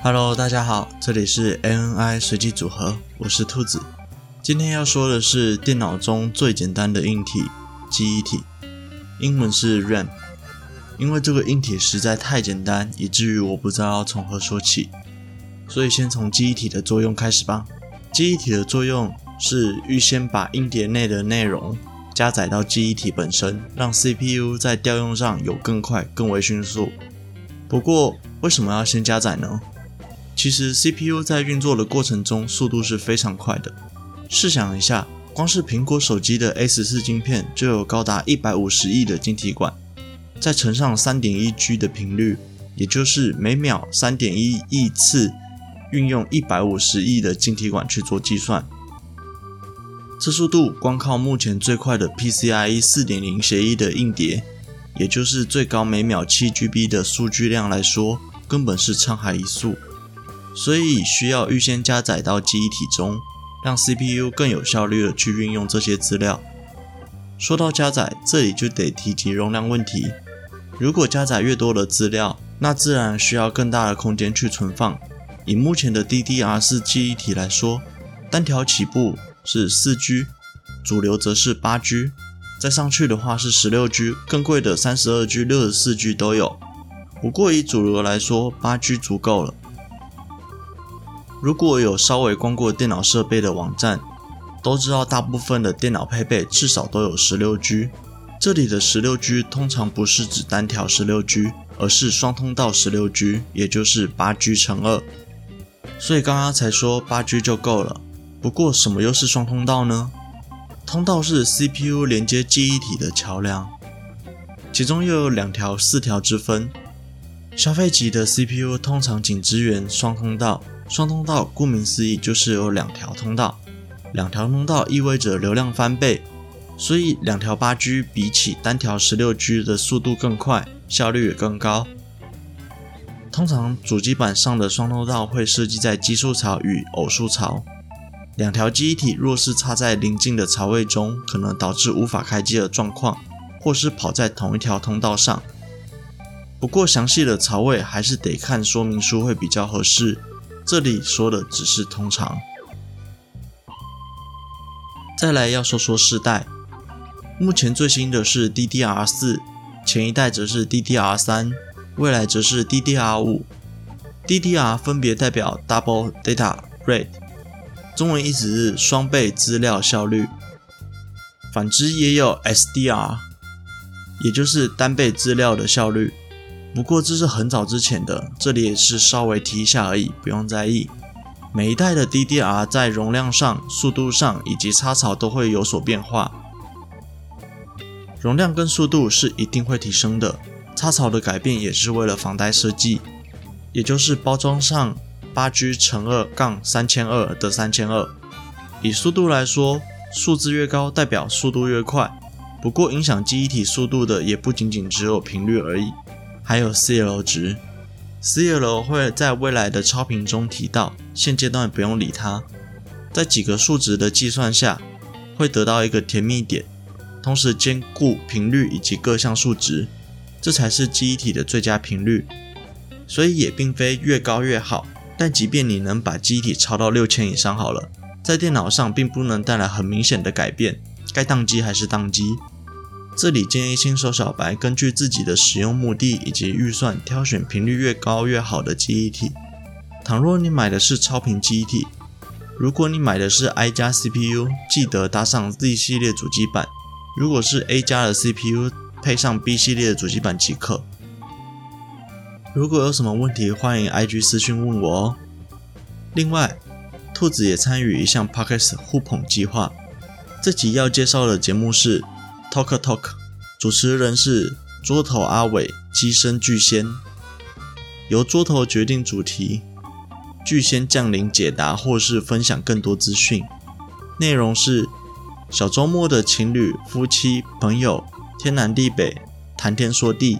Hello，大家好这里是 ANI 随机组合，我是兔子。今天要说的是电脑中最简单的硬体——记忆体，英文是 RAM。因为这个硬体实在太简单，以至于我不知道要从何说起，所以先从记忆体的作用开始吧。记忆体的作用是预先把硬碟内的内容加载到记忆体本身，让 CPU 在调用上有更快、更为迅速。不过，为什么要先加载呢？其实 CPU 在运作的过程中速度是非常快的。试想一下，光是苹果手机的 A 十四晶片就有高达一百五十亿的晶体管，再乘上三点一 G 的频率，也就是每秒三点一亿次运用一百五十亿的晶体管去做计算。这速度光靠目前最快的 PCIe 四点零协议的硬碟，也就是最高每秒七 GB 的数据量来说，根本是沧海一粟。所以需要预先加载到记忆体中，让 CPU 更有效率的去运用这些资料。说到加载，这里就得提及容量问题。如果加载越多的资料，那自然需要更大的空间去存放。以目前的 DDR4 记忆体来说，单条起步是 4G，主流则是 8G，再上去的话是 16G，更贵的 32G、64G 都有。不过以主流来说，8G 足够了。如果有稍微逛过电脑设备的网站，都知道大部分的电脑配备至少都有 16G。这里的 16G 通常不是指单条 16G，而是双通道 16G，也就是 8G 乘二。所以刚刚才说 8G 就够了。不过什么又是双通道呢？通道是 CPU 连接记忆体的桥梁，其中又有两条四条之分。消费级的 CPU 通常仅支援双通道。双通道顾名思义就是有两条通道，两条通道意味着流量翻倍，所以两条八 G 比起单条十六 G 的速度更快，效率也更高。通常主机板上的双通道会设计在奇数槽与偶数槽，两条记忆体若是插在邻近的槽位中，可能导致无法开机的状况，或是跑在同一条通道上。不过详细的槽位还是得看说明书会比较合适。这里说的只是通常。再来要说说世代，目前最新的是 DDR4，前一代则是 DDR3，未来则是 DDR5。DDR 分别代表 Double Data Rate，中文意思是双倍资料效率。反之也有 SDR，也就是单倍资料的效率。不过这是很早之前的，这里也是稍微提一下而已，不用在意。每一代的 DDR 在容量上、速度上以及插槽都会有所变化。容量跟速度是一定会提升的，插槽的改变也是为了防呆设计，也就是包装上 8G 乘二杠三千二的三千二。以速度来说，数字越高代表速度越快。不过影响记忆体速度的也不仅仅只有频率而已。还有 CLO 值，CLO 会在未来的超频中提到，现阶段不用理它。在几个数值的计算下，会得到一个甜蜜点，同时兼顾频率以及各项数值，这才是记忆体的最佳频率。所以也并非越高越好，但即便你能把记忆体超到六千以上好了，在电脑上并不能带来很明显的改变，该宕机还是宕机。这里建议新手小白根据自己的使用目的以及预算，挑选频率越高越好的记忆体。倘若你买的是超频记忆体，如果你买的是 I 加 CPU，记得搭上 Z 系列主机板；如果是 A 加的 CPU，配上 B 系列的主机板即可。如果有什么问题，欢迎 IG 私讯问我哦。另外，兔子也参与一项 Podcast 互捧计划。这集要介绍的节目是。Talk Talk，主持人是桌头阿伟、机身巨仙，由桌头决定主题，巨仙降临解答或是分享更多资讯。内容是小周末的情侣、夫妻、朋友，天南地北谈天说地，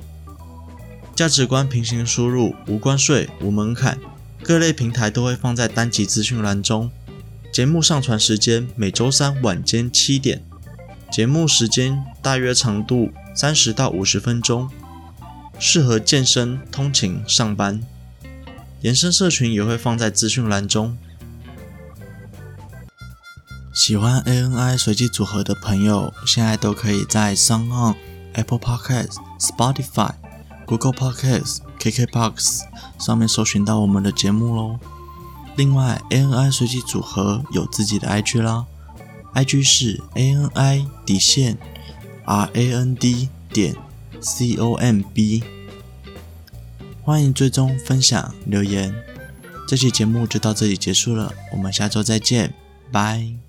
价值观平行输入，无关税、无门槛，各类平台都会放在单集资讯栏中。节目上传时间每周三晚间七点。节目时间大约长度三十到五十分钟，适合健身、通勤、上班。延伸社群也会放在资讯栏中。喜欢 ANI 随机组合的朋友，现在都可以在 s o n On、Apple Podcasts、Spotify、Google Podcasts、KKBox 上面搜寻到我们的节目喽。另外，ANI 随机组合有自己的 IG 啦，IG 是 ANI 底线 RAND 点 COMB。欢迎追踪、分享、留言。这期节目就到这里结束了，我们下周再见，拜。